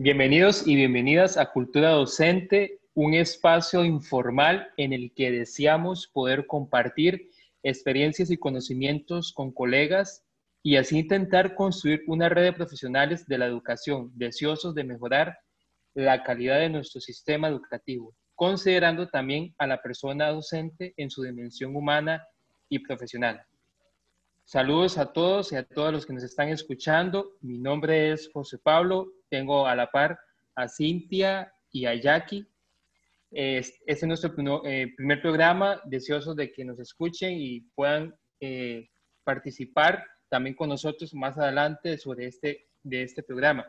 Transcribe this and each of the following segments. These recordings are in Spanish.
Bienvenidos y bienvenidas a Cultura Docente, un espacio informal en el que deseamos poder compartir experiencias y conocimientos con colegas y así intentar construir una red de profesionales de la educación deseosos de mejorar la calidad de nuestro sistema educativo, considerando también a la persona docente en su dimensión humana y profesional. Saludos a todos y a todos los que nos están escuchando. Mi nombre es José Pablo. Tengo a la par a Cintia y a Jackie. Este es nuestro eh, primer programa. Deseosos de que nos escuchen y puedan eh, participar también con nosotros más adelante sobre este, de este programa.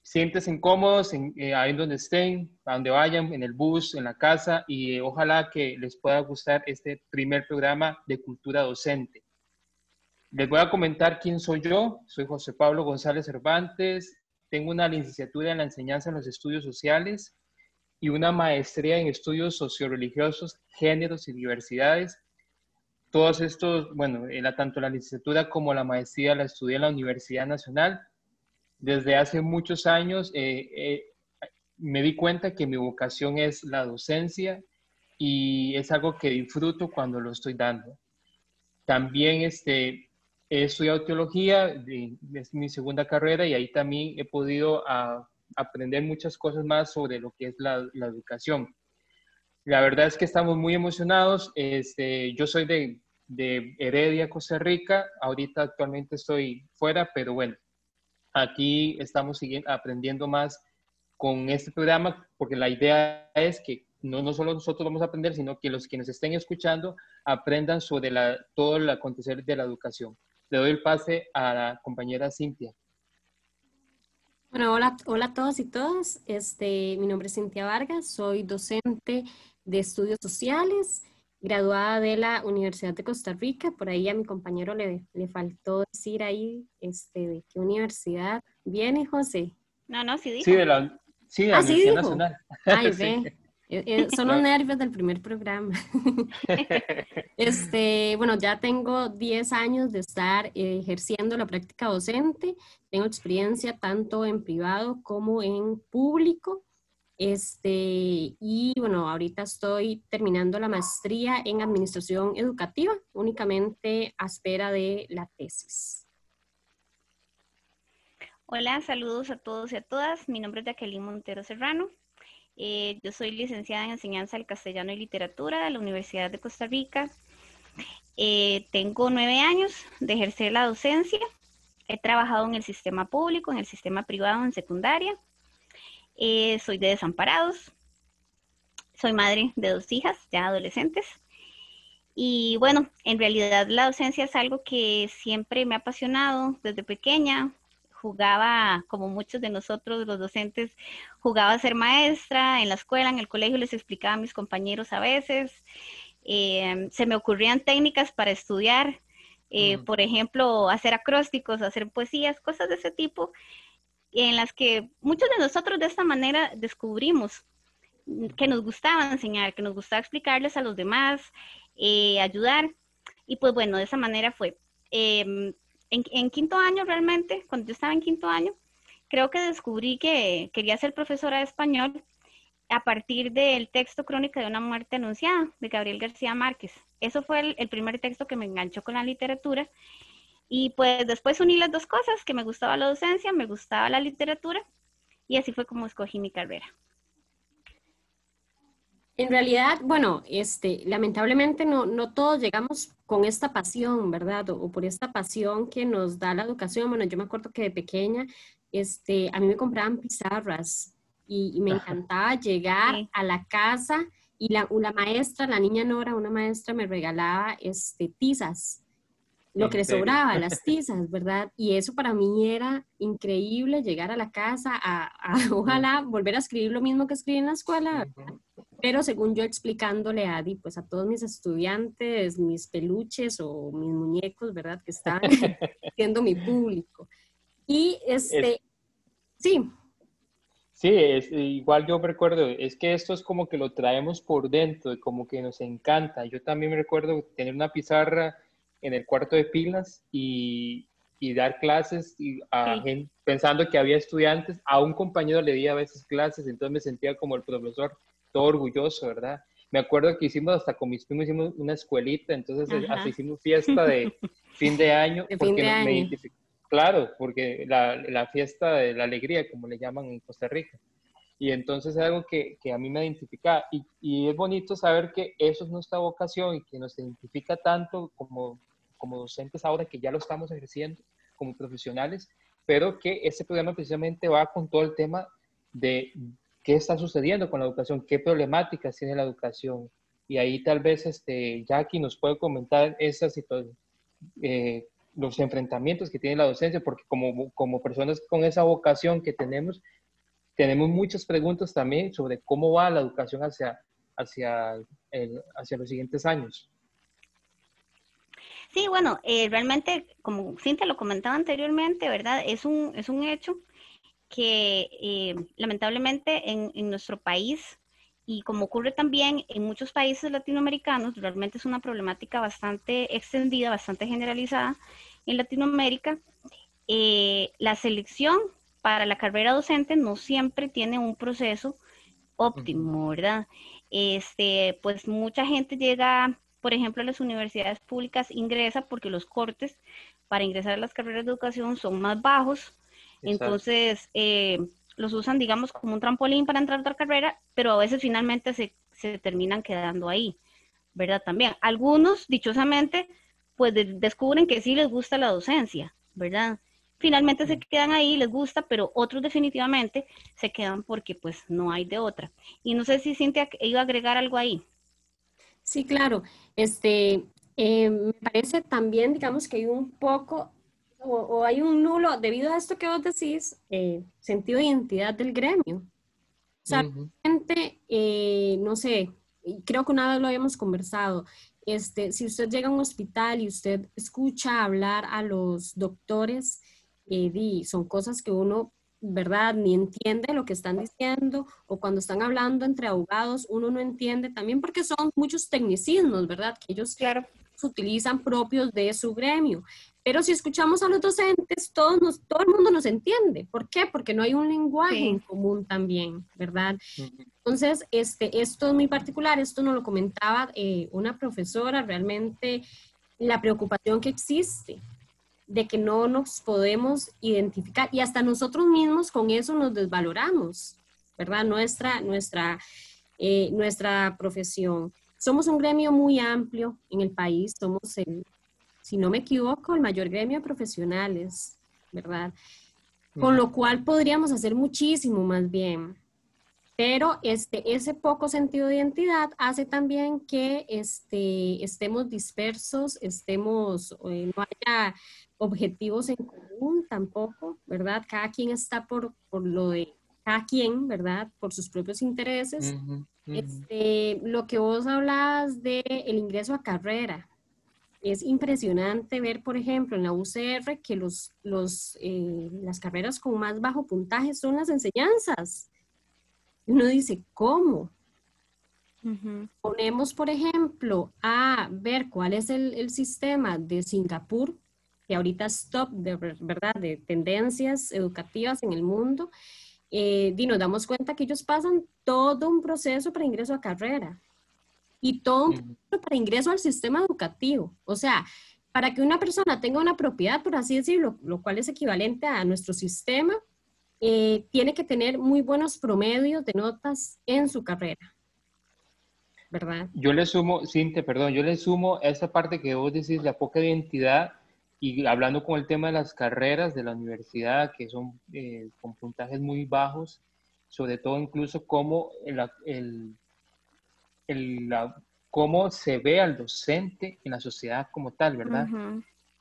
Siéntense cómodos en, eh, ahí donde estén, a donde vayan, en el bus, en la casa, y ojalá que les pueda gustar este primer programa de cultura docente. Les voy a comentar quién soy yo. Soy José Pablo González Cervantes. Tengo una licenciatura en la enseñanza en los estudios sociales y una maestría en estudios socioreligiosos, géneros y diversidades. Todos estos, bueno, la, tanto la licenciatura como la maestría la estudié en la Universidad Nacional. Desde hace muchos años eh, eh, me di cuenta que mi vocación es la docencia y es algo que disfruto cuando lo estoy dando. También este, He estudiado teología, es mi segunda carrera y ahí también he podido ah, aprender muchas cosas más sobre lo que es la, educación. La verdad es que estamos muy emocionados. Este, yo soy de, de Heredia, Costa Rica. Ahorita actualmente estoy fuera, pero bueno, aquí estamos aprendiendo más con este programa porque la idea es que no, no solo nosotros vamos a aprender, sino que los que nos estén escuchando aprendan sobre la, todo el acontecer de la educación. Le doy el pase a la compañera Cintia. Bueno, hola, hola a todos y todas. Este, mi nombre es Cintia Vargas, soy docente de estudios sociales, graduada de la Universidad de Costa Rica. Por ahí a mi compañero le, le faltó decir ahí este, de qué universidad viene, José. No, no, sí dijo. Sí, de la, sí, de la ah, Universidad Nacional. Ay, ve. Eh, eh, son los nervios del primer programa. este, bueno, ya tengo 10 años de estar eh, ejerciendo la práctica docente. Tengo experiencia tanto en privado como en público. Este, y bueno, ahorita estoy terminando la maestría en administración educativa, únicamente a espera de la tesis. Hola, saludos a todos y a todas. Mi nombre es Jacqueline Montero Serrano. Eh, yo soy licenciada en enseñanza del castellano y literatura de la Universidad de Costa Rica. Eh, tengo nueve años de ejercer la docencia. He trabajado en el sistema público, en el sistema privado, en secundaria. Eh, soy de desamparados. Soy madre de dos hijas, ya adolescentes. Y bueno, en realidad la docencia es algo que siempre me ha apasionado desde pequeña jugaba, como muchos de nosotros, los docentes, jugaba a ser maestra en la escuela, en el colegio, les explicaba a mis compañeros a veces. Eh, se me ocurrían técnicas para estudiar, eh, por ejemplo, hacer acrósticos, hacer poesías, cosas de ese tipo, en las que muchos de nosotros de esta manera descubrimos que nos gustaba enseñar, que nos gustaba explicarles a los demás, eh, ayudar. Y pues bueno, de esa manera fue. Em, en, quinto año realmente, cuando yo estaba en quinto año, creo que descubrí que quería ser profesora de español a partir del texto Crónica de una muerte anunciada de Gabriel García Márquez. Eso fue el, primer texto que me enganchó con la literatura. Y pues después uní las dos cosas, que me gustaba la docencia, me gustaba la literatura, y así fue como escogí mi carrera. En realidad, bueno, este, lamentablemente no, no todos llegamos con esta pasión, ¿verdad? O, por esta pasión que nos da la educación. Bueno, yo me acuerdo que de pequeña, este, a mí me compraban pizarras y, me encantaba llegar a la casa y la, la, maestra, la niña Nora, una maestra me regalaba este, tizas, lo que le sobraba, las tizas, ¿verdad? Y eso para mí era increíble, llegar a la casa a, ojalá volver a escribir lo mismo que escribí en la escuela, ¿verdad? pero según yo explicándole a Adi, pues a todos mis estudiantes, mis peluches o mis muñecos, ¿verdad? Que están siendo mi público. Y este, sí. Sí, es, igual yo recuerdo, es que esto es como que lo traemos por dentro, como que nos encanta. Yo también me recuerdo tener una pizarra en el cuarto de pilas y, y dar clases y pensando que había estudiantes. A un compañero le di a veces clases, entonces me sentía como el profesor, todo orgulloso, ¿verdad? Me acuerdo que hicimos hasta con mis primos, hicimos una escuelita, entonces hasta hicimos fiesta de fin de año. porque me Claro, porque la, fiesta de la alegría, como le llaman en Costa Rica. Y entonces es algo que, a mí me identifica. Y, y, es bonito saber que eso es nuestra vocación y que nos identifica tanto como, docentes ahora que ya lo estamos ejerciendo como profesionales, pero que ese programa precisamente va con todo el tema de qué está sucediendo con la educación, qué problemáticas tiene la educación. Y ahí tal vez este, Jackie nos puede comentar esas situación, eh, los enfrentamientos que tiene la docencia, porque como, como personas con esa vocación que tenemos, tenemos muchas preguntas también sobre cómo va la educación hacia, hacia, el, hacia los siguientes años. Sí, bueno, eh, realmente, como Cintia lo comentaba anteriormente, ¿verdad? Es un, es un hecho que eh, lamentablemente en, en, nuestro país y como ocurre también en muchos países latinoamericanos, realmente es una problemática bastante extendida, bastante generalizada en Latinoamérica. Eh, la selección para la carrera docente no siempre tiene un proceso óptimo, ¿verdad? Este, pues mucha gente llega, por ejemplo, a las universidades públicas, ingresa porque los cortes para ingresar a las carreras de educación son más bajos, entonces eh, los usan, digamos, como un trampolín para entrar a otra carrera, pero a veces finalmente se, se terminan quedando ahí, ¿verdad? También algunos, dichosamente, pues descubren que sí les gusta la docencia, ¿verdad? Finalmente se quedan ahí, les gusta, pero otros definitivamente se quedan porque pues no hay de otra. Y no sé si Cintia iba a agregar algo ahí. Sí, claro. Este, eh, me parece también, digamos, que hay un poco o, hay un nulo, debido a esto que vos decís, eh, sentido de identidad del gremio. O sea, gente, eh, no sé, creo que una vez lo habíamos conversado, este, si usted llega a un hospital y usted escucha hablar a los doctores, eh, son cosas que uno, ¿verdad? Ni entiende lo que están diciendo o cuando están hablando entre abogados, uno no entiende también porque son muchos tecnicismos, ¿verdad? Que ellos claro. Utilizan propios de su gremio. Pero si escuchamos a los docentes, todos nos, todo el mundo nos entiende. ¿Por qué? Porque no hay un lenguaje en común también, ¿verdad? Entonces, este, esto es muy particular, esto nos lo comentaba eh, una profesora, realmente la preocupación que existe de que no nos podemos identificar y hasta nosotros mismos con eso nos desvaloramos, ¿verdad? Nuestra, nuestra, eh, nuestra profesión. Somos un gremio muy amplio en el país, somos el si no me equivoco, el mayor gremio de profesionales, ¿verdad? Con lo cual podríamos hacer muchísimo más bien. Pero este, ese poco sentido de identidad hace también que este, estemos dispersos, estemos, eh, no haya objetivos en común tampoco, ¿verdad? Cada quien está por, por lo de cada quien, ¿verdad? Por sus propios intereses. Este, lo que vos hablabas de el ingreso a carrera, es impresionante ver, por ejemplo, en la UCR que los, los, eh, las carreras con más bajo puntaje son las enseñanzas. Uno dice, ¿cómo? Ponemos, por ejemplo, a ver cuál es el, sistema de Singapur, que ahorita es top de verdad de tendencias educativas en el mundo, eh, y nos damos cuenta que ellos pasan todo un proceso para ingreso a carrera y todo un para ingreso al sistema educativo. O sea, para que una persona tenga una propiedad, por así decirlo, lo cual es equivalente a nuestro sistema, eh, tiene que tener muy buenos promedios de notas en su carrera. ¿Verdad? Yo le sumo, Cintia, perdón, yo le sumo esa parte que vos decís, la poca identidad, y hablando con el tema de las carreras de la universidad, que son eh, con puntajes muy bajos, sobre todo incluso como el, el la, cómo se ve al docente en la sociedad como tal, ¿verdad?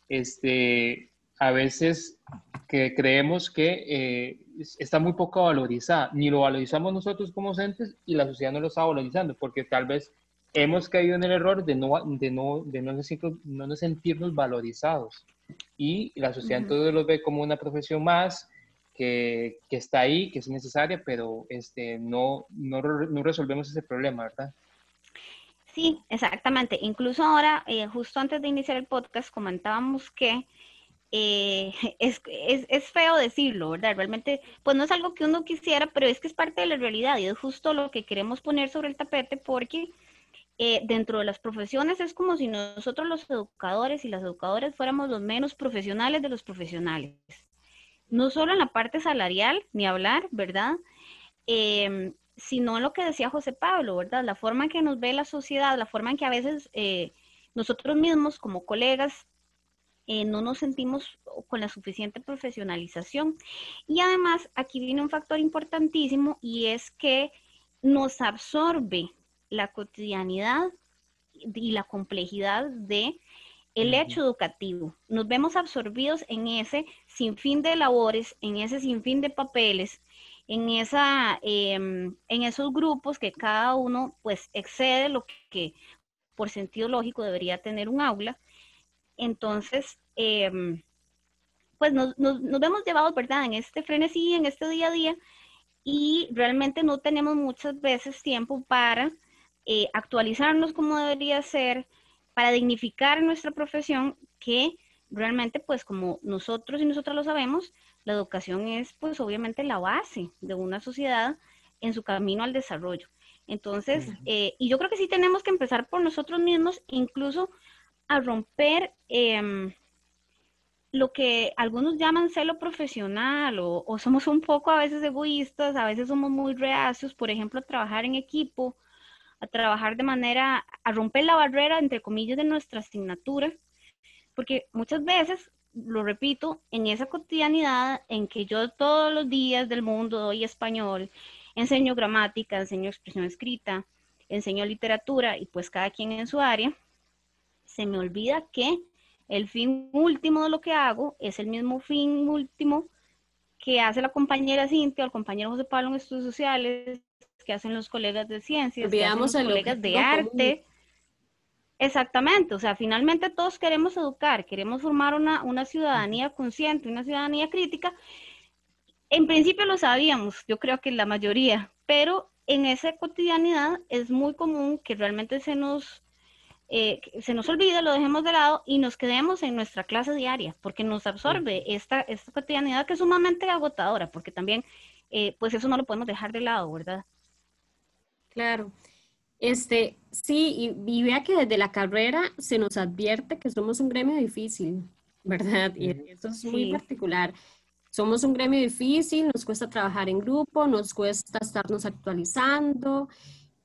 este, a veces que creemos que eh, está muy poco valorizada, ni lo valorizamos nosotros como docentes y la sociedad no lo está valorizando, porque tal vez hemos caído en el error de no, de no, de no, no sentirnos valorizados. Y la sociedad entonces lo ve como una profesión más, que, que, está ahí, que es necesaria, pero este, no, no, no resolvemos ese problema, ¿verdad? Sí, exactamente. Incluso ahora, eh, justo antes de iniciar el podcast, comentábamos que eh, es, es, feo decirlo, ¿verdad? Realmente, pues no es algo que uno quisiera, pero es que es parte de la realidad y es justo lo que queremos poner sobre el tapete porque eh, dentro de las profesiones es como si nosotros los educadores y las educadoras fuéramos los menos profesionales de los profesionales. No solo en la parte salarial, ni hablar, ¿verdad? Em, sino en lo que decía José Pablo, ¿verdad? La forma en que nos ve la sociedad, la forma en que a veces eh, nosotros mismos como colegas eh, no nos sentimos con la suficiente profesionalización. Y además, aquí viene un factor importantísimo y es que nos absorbe la cotidianidad y la complejidad de el hecho educativo. Nos vemos absorbidos en ese sinfín de labores, en ese sinfín de papeles, en, esa, em, en esos grupos que cada uno pues excede lo que por sentido lógico debería tener un aula. Entonces, em, pues nos, nos, nos, vemos llevados, ¿verdad? En este frenesí, en este día a día, y realmente no tenemos muchas veces tiempo para eh, actualizarnos como debería ser, para dignificar nuestra profesión, que realmente, pues como nosotros y nosotras lo sabemos, la educación es pues obviamente la base de una sociedad en su camino al desarrollo. Entonces, eh, y yo creo que sí tenemos que empezar por nosotros mismos, incluso a romper em, lo que algunos llaman celo profesional o, o, somos un poco a veces egoístas, a veces somos muy reacios, por ejemplo, a trabajar en equipo, a trabajar de manera, a romper la barrera, entre comillas, de nuestra asignatura, porque muchas veces, lo repito, en esa cotidianidad en que yo todos los días del mundo doy español, enseño gramática, enseño expresión escrita, enseño literatura y pues cada quien en su área, se me olvida que el fin último de lo que hago es el mismo fin último que hace la compañera Cintia o el compañero José Pablo en estudios sociales, que hacen los colegas de ciencias, que hacen los colegas de arte. Exactamente, o sea, finalmente todos queremos educar, queremos formar una, una ciudadanía consciente, una ciudadanía crítica. En principio lo sabíamos, yo creo que la mayoría, pero en esa cotidianidad es muy común que realmente se nos, eh, se nos olvide, lo dejemos de lado y nos quedemos en nuestra clase diaria, porque nos absorbe esta, esta cotidianidad que es sumamente agotadora, porque también, eh, pues eso no lo podemos dejar de lado, ¿verdad? Claro. Este, sí, y, vea que desde la carrera se nos advierte que somos un gremio difícil, ¿verdad? Y eso es muy particular. Somos un gremio difícil, nos cuesta trabajar en grupo, nos cuesta estarnos actualizando.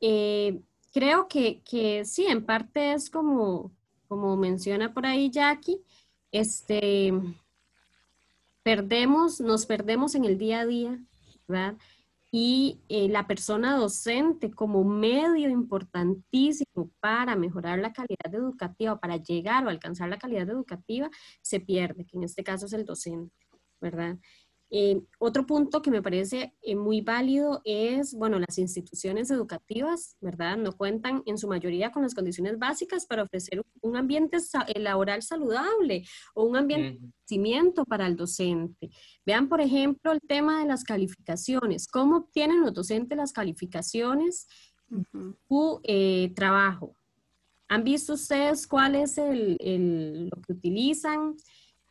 Eh, creo que, que, sí, en parte es como, como menciona por ahí Jackie, este, perdemos, nos perdemos en el día a día, ¿verdad? Y eh, la persona docente como medio importantísimo para mejorar la calidad educativa, para llegar o alcanzar la calidad educativa, se pierde, que en este caso es el docente, ¿verdad? Eh, otro punto que me parece eh, muy válido es, bueno, las instituciones educativas, ¿verdad? No cuentan en su mayoría con las condiciones básicas para ofrecer un ambiente eh, laboral saludable o un ambiente de crecimiento para el docente. Vean, por ejemplo, el tema de las calificaciones. ¿Cómo obtienen los docentes las calificaciones? su trabajo. ¿Han visto ustedes cuál es el, lo que utilizan?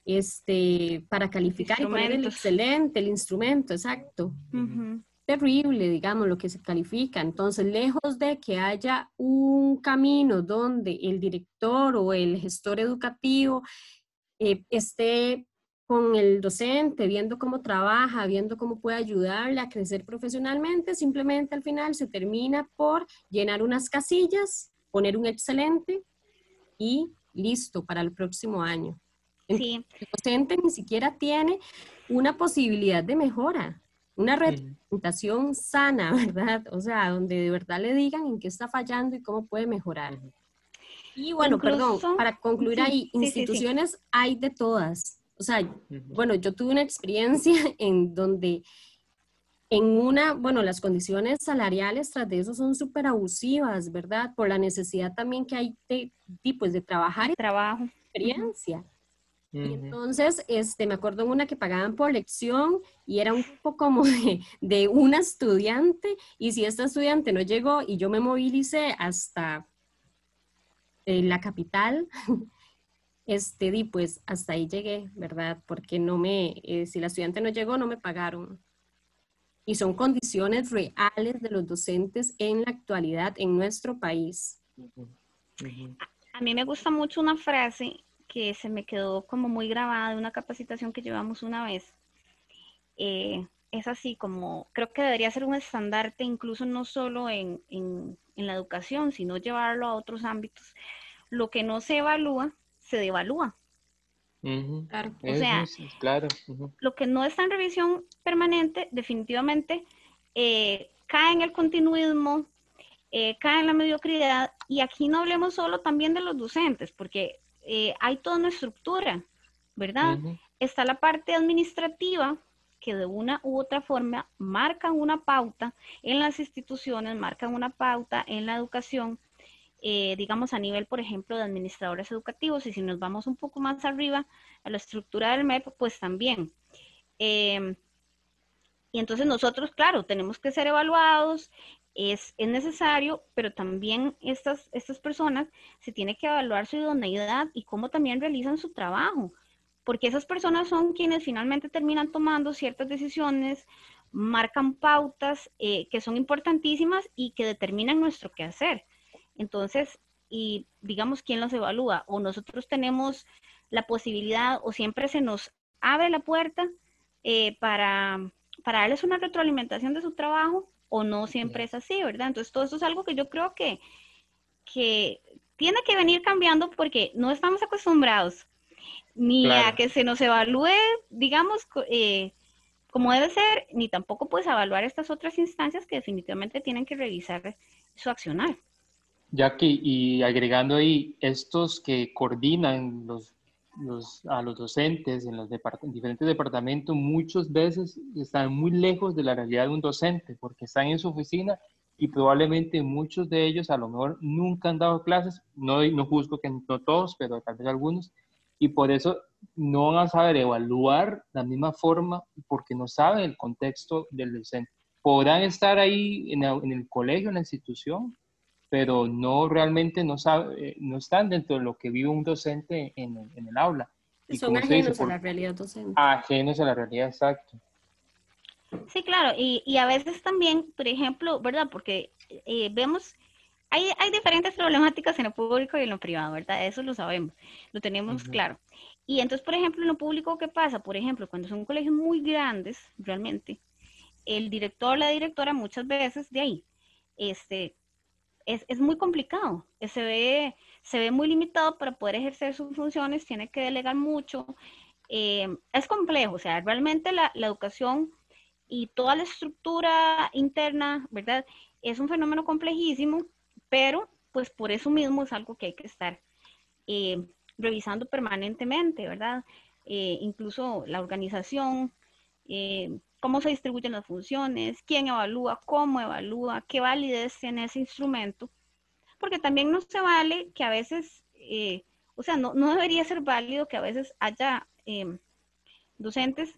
Este, para calificar y poner el excelente, el instrumento, exacto. Terrible, digamos, lo que se califica. Entonces, lejos de que haya un camino donde el director o el gestor educativo eh, esté con el docente, viendo cómo trabaja, viendo cómo puede ayudarle a crecer profesionalmente, simplemente al final se termina por llenar unas casillas, poner un excelente y listo para el próximo año. Sí. El docente ni siquiera tiene una posibilidad de mejora, una representación sana, ¿verdad? O sea, donde de verdad le digan en qué está fallando y cómo puede mejorar. Y bueno, perdón, para concluir ahí, instituciones hay de todas. O sea, bueno, yo tuve una experiencia en donde en una, bueno, las condiciones salariales tras de eso son súper abusivas, ¿verdad? Por la necesidad también que hay de, tipos de trabajar y trabajo. Experiencia. Y entonces, este, me acuerdo una que pagaban por lección y era un poco como de, de, una estudiante y si esta estudiante no llegó y yo me movilicé hasta eh, la capital, este, di, pues hasta ahí llegué, ¿verdad? Porque no me, eh, si la estudiante no llegó, no me pagaron. Y son condiciones reales de los docentes en la actualidad en nuestro país. A mí me gusta mucho una frase que se me quedó como muy grabada de una capacitación que llevamos una vez. Eh, es así como, creo que debería ser un estandarte incluso no solo en, en, en la educación, sino llevarlo a otros ámbitos. Lo que no se evalúa se devalúa. O sea, claro. lo que no está en revisión permanente, definitivamente, eh, cae en el continuismo, eh, cae en la mediocridad, y aquí no hablemos solo también de los docentes, porque eh, hay toda una estructura, ¿verdad? Está la parte administrativa, que de una u otra forma marcan una pauta en las instituciones, marcan una pauta en la educación, eh, digamos, a nivel, por ejemplo, de administradores educativos, y si nos vamos un poco más arriba a la estructura del MEP, pues también. Em, y entonces nosotros, claro, tenemos que ser evaluados, es, es, necesario, pero también estas, estas personas se tiene que evaluar su idoneidad y cómo también realizan su trabajo, porque esas personas son quienes finalmente terminan tomando ciertas decisiones, marcan pautas eh, que son importantísimas y que determinan nuestro quehacer. Entonces, y digamos, ¿quién los evalúa? O nosotros tenemos la posibilidad o siempre se nos abre la puerta eh, para, para darles una retroalimentación de su trabajo o no siempre es así, ¿verdad? Entonces, todo eso es algo que yo creo que, que tiene que venir cambiando porque no estamos acostumbrados ni a que se nos evalúe, digamos, eh, como debe ser, ni tampoco pues evaluar estas otras instancias que definitivamente tienen que revisar su accionar. Jackie, y agregando ahí, estos que coordinan los, a los docentes en los diferentes departamentos, muchas veces están muy lejos de la realidad de un docente, porque están en su oficina y probablemente muchos de ellos a lo mejor nunca han dado clases, no, no juzgo que no todos, pero tal vez algunos, y por eso no van a saber evaluar la misma forma porque no saben el contexto del docente. Podrán estar ahí en el colegio, en la institución, pero no realmente no, sabe, eh, no están dentro de lo que vive un docente en, en el aula. Y Son ajenos a la realidad docente. Ajenos a la realidad, exacto. Sí, claro, y, y a veces también, por ejemplo, ¿verdad? Porque eh, vemos, hay, hay, diferentes problemáticas en lo público y en lo privado, ¿verdad? Eso lo sabemos, lo tenemos claro. Y entonces, por ejemplo, en lo público, ¿qué pasa? Por ejemplo, cuando son colegios muy grandes, realmente, el director o la directora muchas veces de ahí, este, es, es, muy complicado, eh, se ve, se ve muy limitado para poder ejercer sus funciones, tiene que delegar mucho, eh, es complejo, o sea, realmente la, la, educación y toda la estructura interna, ¿verdad? Es un fenómeno complejísimo, pero pues por eso mismo es algo que hay que estar eh, revisando permanentemente, ¿verdad? incluso la organización, cómo se distribuyen las funciones, quién evalúa, cómo evalúa, qué validez tiene ese instrumento, porque también no se vale que a veces, eh, o sea, no, debería ser válido que a veces haya em, docentes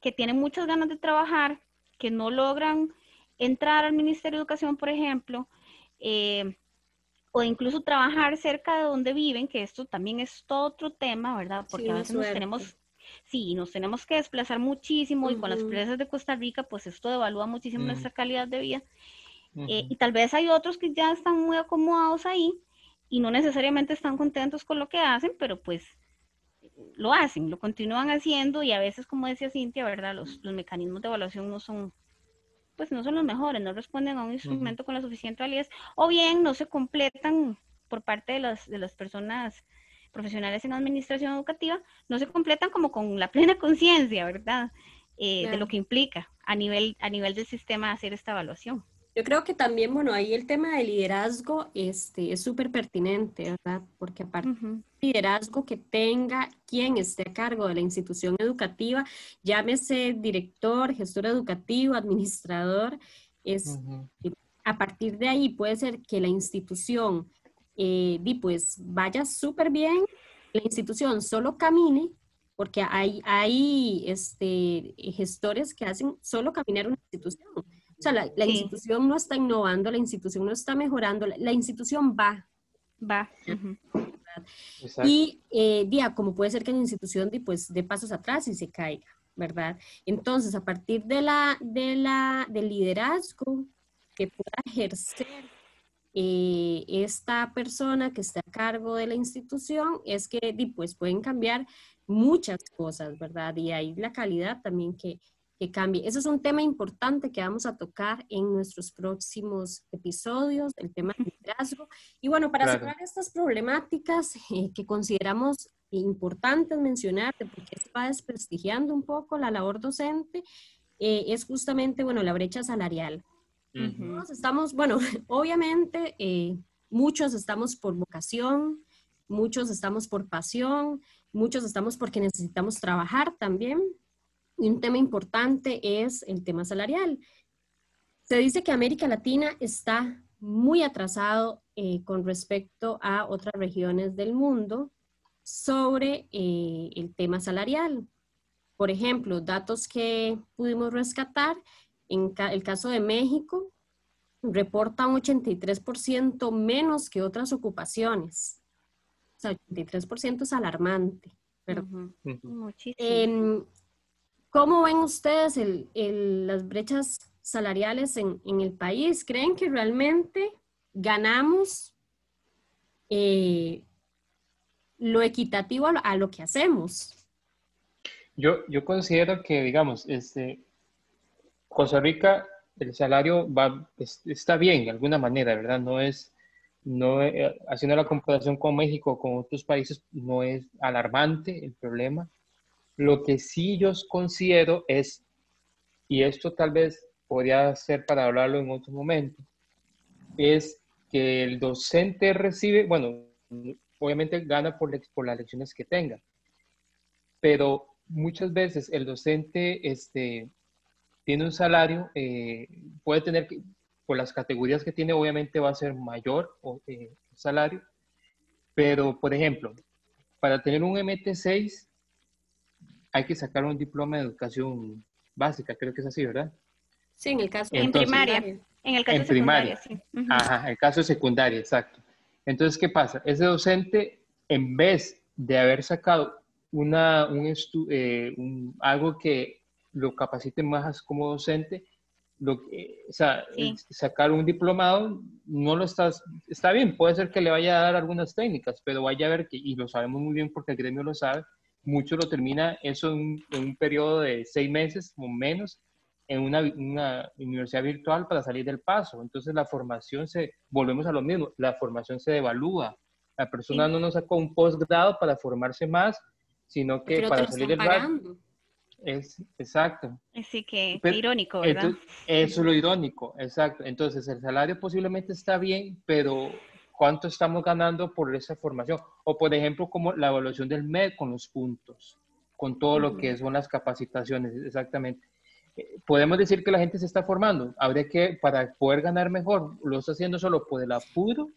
que tienen muchas ganas de trabajar, que no logran entrar al Ministerio de Educación, por ejemplo, eh, o incluso trabajar cerca de donde viven, que esto también es todo otro tema, ¿verdad? Porque a veces nos tenemos sí, nos tenemos que desplazar muchísimo y con las empresas de Costa Rica, pues esto devalúa muchísimo nuestra calidad de vida. Eh, y tal vez hay otros que ya están muy acomodados ahí y no necesariamente están contentos con lo que hacen, pero pues lo hacen, lo continúan haciendo y a veces, como decía Cintia, ¿verdad? Los, los mecanismos de evaluación no son, pues no son los mejores, no responden a un instrumento con la suficiente validez o bien no se completan por parte de las, de las personas profesionales en administración educativa no se completan como con la plena conciencia, ¿verdad? Eh, de lo que implica a nivel, a nivel del sistema hacer esta evaluación. Yo creo que también, bueno, ahí el tema del liderazgo este, es súper pertinente, ¿verdad? Porque aparte liderazgo que tenga quien esté a cargo de la institución educativa, llámese director, gestor educativo, administrador, es, a partir de ahí puede ser que la institución eh, pues vaya súper bien, la institución solo camine, porque hay, hay este, gestores que hacen solo caminar una institución. O sea, la, institución no está innovando, la institución no está mejorando, la, institución va. Va. Y eh, día, como puede ser que la institución pues, dé pasos atrás y se caiga, ¿verdad? Entonces, a partir de la, de la, del liderazgo que pueda ejercer eh, esta persona que está a cargo de la institución, es que pues, pueden cambiar muchas cosas, ¿verdad? Y ahí la calidad también que, que cambie. Eso es un tema importante que vamos a tocar en nuestros próximos episodios, el tema del liderazgo. Y bueno, para cerrar estas problemáticas eh, que consideramos importantes mencionar, porque se va desprestigiando un poco la labor docente, eh, es justamente, bueno, la brecha salarial. Estamos, bueno, obviamente, eh, muchos estamos por vocación, muchos estamos por pasión, muchos estamos porque necesitamos trabajar también, y un tema importante es el tema salarial. Se dice que América Latina está muy atrasado eh, con respecto a otras regiones del mundo sobre eh, el tema salarial. Por ejemplo, datos que pudimos rescatar, en el caso de México, reporta un 83% menos que otras ocupaciones. O sea, 83% es alarmante. Pero, Muchísimo. ¿Cómo ven ustedes las brechas salariales en, el país? ¿Creen que realmente ganamos eh, lo equitativo a lo, que hacemos? Yo, yo considero que, digamos, este, Costa Rica, el salario va, está bien de alguna manera, ¿verdad? No es, no, eh, haciendo la comparación con México, con otros países, no es alarmante el problema. Lo que sí yo considero es, y esto tal vez podría ser para hablarlo en otro momento, es que el docente recibe, bueno, obviamente gana por, por las lecciones que tenga, pero muchas veces el docente este, tiene un salario, eh, puede tener, por las categorías que tiene, obviamente va a ser mayor eh, el salario, pero por ejemplo, para tener un MT6 hay que sacar un diploma de educación básica, creo que es así, ¿verdad? Sí, en el caso en primaria. En el caso de primaria. Sí. Ajá, en el caso de secundaria, exacto. Entonces, ¿qué pasa? Ese docente, en vez de haber sacado una, un, eh, algo que lo capacite más como docente, lo, o sea, sacar un diplomado no lo estás, está bien, puede ser que le vaya a dar algunas técnicas, pero vaya a ver que, y lo sabemos muy bien porque el gremio lo sabe, mucho lo termina eso en, un periodo de seis meses o menos en una, una, universidad virtual para salir del paso. Entonces la formación se, volvemos a lo mismo, la formación se devalúa. La persona no nos sacó un posgrado para formarse más, sino que para salir del paso. Es, exacto. Así que irónico, ¿verdad? eso es lo irónico, exacto. Entonces el salario posiblemente está bien, pero cuánto estamos ganando por esa formación. O, por ejemplo, como la evaluación del MED con los puntos, con todo lo que son las capacitaciones, exactamente. Eh, podemos decir que la gente se está formando. Habría que, para poder ganar mejor, lo está haciendo solo por el apuro.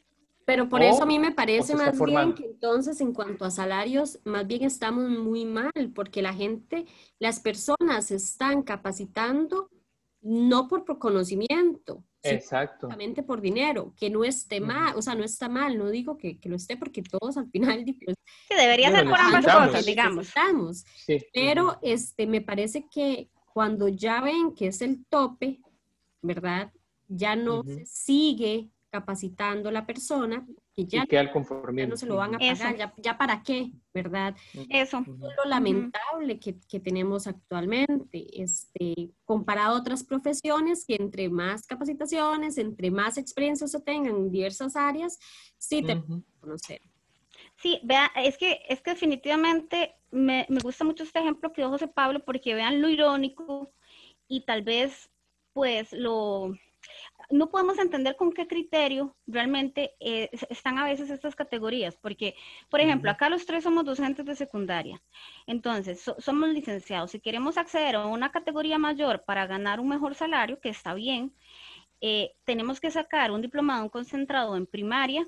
Pero por eso a mí me parece más bien que entonces en cuanto a salarios, más bien estamos muy mal, porque la gente, las personas se están capacitando no por conocimiento, Exacto. por dinero, que no esté mal, o sea, no está mal, no digo que, que lo esté porque todos al final... Pues, que debería ser por ambas cosas, digamos. Estamos. Pero este, me parece que cuando ya ven que es el tope, ¿verdad? Ya no se sigue capacitando la persona, que ya, no se lo van a pagar, ya, para qué, ¿verdad? Eso. Es lo lamentable que, que, tenemos actualmente, este, comparado a otras profesiones que entre más capacitaciones, entre más experiencia se tengan en diversas áreas, sí te conocer. Sí, vea, es que, es que definitivamente me, me gusta mucho este ejemplo que dio José Pablo porque vean lo irónico y tal vez pues lo no podemos entender con qué criterio realmente eh, están a veces estas categorías, porque, por ejemplo, acá los tres somos docentes de secundaria, entonces somos licenciados. Si queremos acceder a una categoría mayor para ganar un mejor salario, que está bien, eh, tenemos que sacar un diplomado, un concentrado en primaria,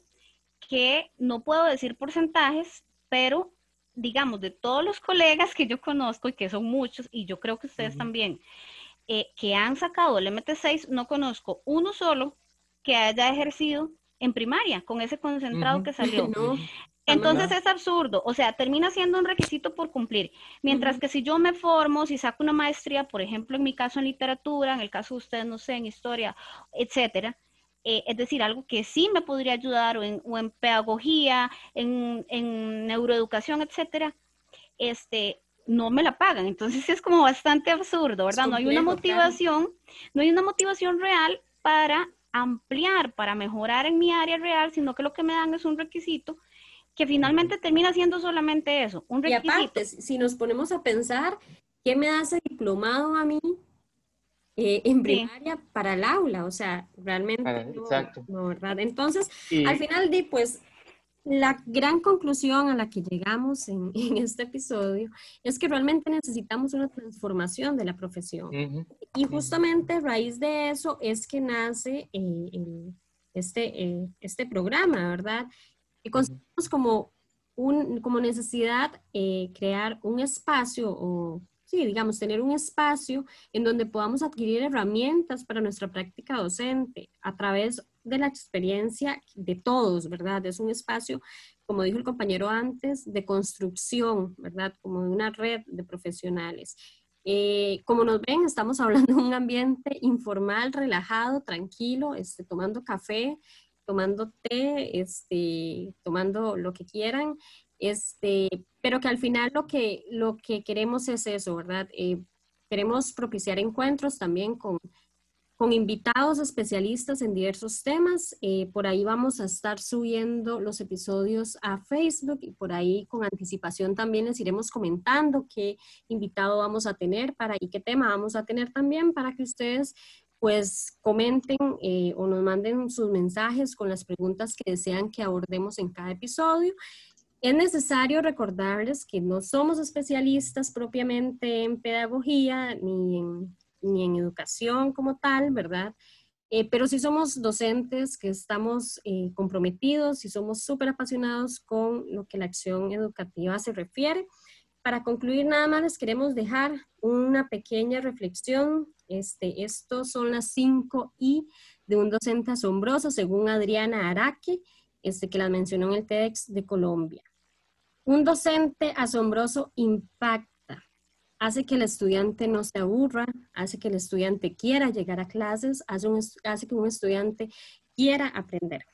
que no puedo decir porcentajes, pero digamos, de todos los colegas que yo conozco y que son muchos, y yo creo que ustedes también, eh, que han sacado el MT6, no conozco uno solo que haya ejercido en primaria con ese concentrado que salió. Entonces es absurdo, o sea, termina siendo un requisito por cumplir. Mientras que si yo me formo, si saco una maestría, por ejemplo, en mi caso en literatura, en el caso de ustedes, no sé, en historia, etcétera, eh, es decir, algo que sí me podría ayudar o en, pedagogía, en, en, neuroeducación, etcétera, este, no me la pagan. Entonces es como bastante absurdo, ¿verdad? no hay una motivación, no hay una motivación real para ampliar, para mejorar en mi área real, sino que lo que me dan es un requisito que finalmente termina siendo solamente eso, un requisito. Y aparte, si nos ponemos a pensar, ¿qué me hace diplomado a mí eh, en primaria para el aula? O sea, realmente exacto. ¿verdad? Entonces, al final, de, pues, la gran conclusión a la que llegamos en, este episodio es que realmente necesitamos una transformación de la profesión. Y justamente a raíz de eso es que nace eh, este, eh, este programa, ¿verdad? Y consideramos como, un, como necesidad eh, crear un espacio o, sí, digamos, tener un espacio en donde podamos adquirir herramientas para nuestra práctica docente a través de la experiencia de todos, ¿verdad? Es un espacio, como dijo el compañero antes, de construcción, ¿verdad? Como de una red de profesionales. Eh, como nos ven, estamos hablando de un ambiente informal, relajado, tranquilo, este, tomando café, tomando té, este, tomando lo que quieran, este, pero que al final lo que, lo que queremos es eso, ¿verdad? Eh, queremos propiciar encuentros también con, con invitados especialistas en diversos temas. Eh, por ahí vamos a estar subiendo los episodios a Facebook y por ahí con anticipación también les iremos comentando qué invitado vamos a tener para y qué tema vamos a tener también para que ustedes pues comenten eh, o nos manden sus mensajes con las preguntas que desean que abordemos en cada episodio. Es necesario recordarles que no somos especialistas propiamente en pedagogía ni en, ni en educación como tal, ¿verdad? Eh, pero sí somos docentes que estamos eh, comprometidos y somos súper apasionados con lo que la acción educativa se refiere. Para concluir, nada más les queremos dejar una pequeña reflexión este, estos son las cinco I de un docente asombroso, según Adriana Araque, este, que las mencionó en el TEDx de Colombia. Un docente asombroso impacta, hace que el estudiante no se aburra, hace que el estudiante quiera llegar a clases, hace, que un estudiante quiera aprender.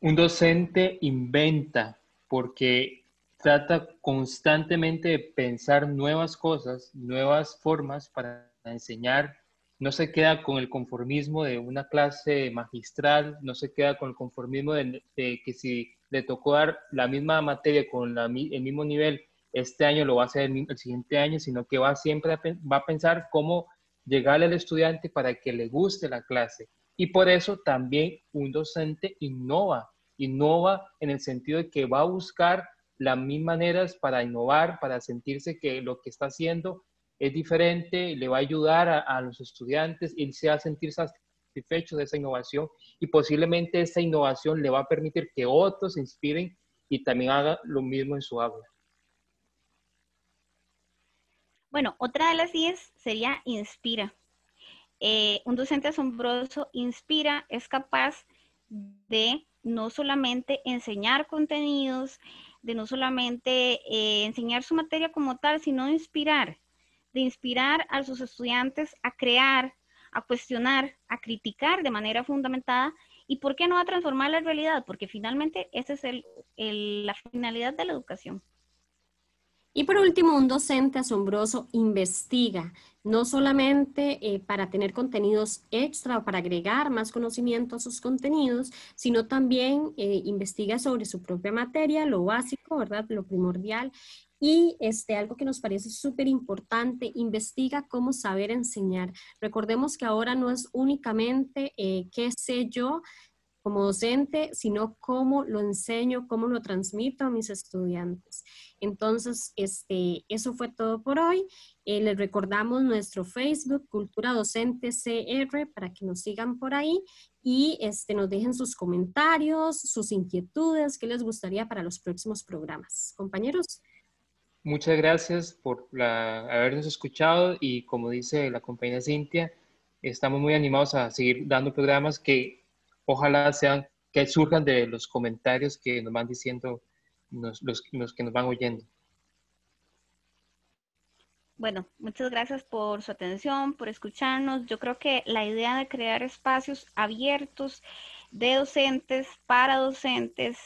Un docente inventa porque trata constantemente de pensar nuevas cosas, nuevas formas para enseñar. No se queda con el conformismo de una clase magistral, no se queda con el conformismo de, que si le tocó dar la misma materia con el mismo nivel este año lo va a hacer el, siguiente año, sino que va siempre a, va a pensar cómo llegarle al estudiante para que le guste la clase. Y por eso también un docente innova, innova en el sentido de que va a buscar las mismas maneras para innovar, para sentirse que lo que está haciendo es diferente, le va a ayudar a, los estudiantes y se va a sentir satisfecho de esa innovación y posiblemente esa innovación le va a permitir que otros se inspiren y también haga lo mismo en su aula. Bueno, otra de las 10 sería inspira. Eh, un docente asombroso inspira, es capaz de no solamente enseñar contenidos, de no solamente eh, enseñar su materia como tal, sino inspirar, de inspirar a sus estudiantes a crear, a cuestionar, a criticar de manera fundamentada y por qué no a transformar la realidad, porque finalmente esa es la finalidad de la educación. Y por último, un docente asombroso investiga, no solamente eh, para tener contenidos extra o para agregar más conocimiento a sus contenidos, sino también eh, investiga sobre su propia materia, lo básico, ¿verdad? Lo primordial. Y este, algo que nos parece súper importante, investiga cómo saber enseñar. Recordemos que ahora no es únicamente eh, qué sé yo, como docente, sino cómo lo enseño, cómo lo transmito a mis estudiantes. Entonces, este, eso fue todo por hoy. Eh, les recordamos nuestro Facebook, Cultura Docente CR, para que nos sigan por ahí y este, nos dejen sus comentarios, sus inquietudes, qué les gustaría para los próximos programas. Compañeros. Muchas gracias por habernos escuchado y como dice la compañera Cintia, estamos muy animados a seguir dando programas que ojalá sean que surjan de los comentarios que nos van diciendo los, los que nos van oyendo. Bueno, muchas gracias por su atención, por escucharnos. Yo creo que la idea de crear espacios abiertos de docentes para docentes,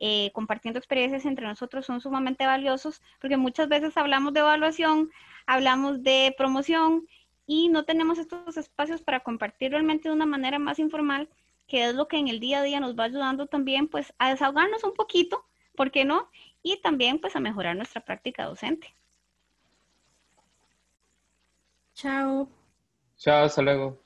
eh, compartiendo experiencias entre nosotros son sumamente valiosos porque muchas veces hablamos de evaluación, hablamos de promoción y no tenemos estos espacios para compartir realmente de una manera más informal, que es lo que en el día a día nos va ayudando también pues a desahogarnos un poquito, ¿por qué no? Y también pues a mejorar nuestra práctica docente. Chao. Chao, hasta luego.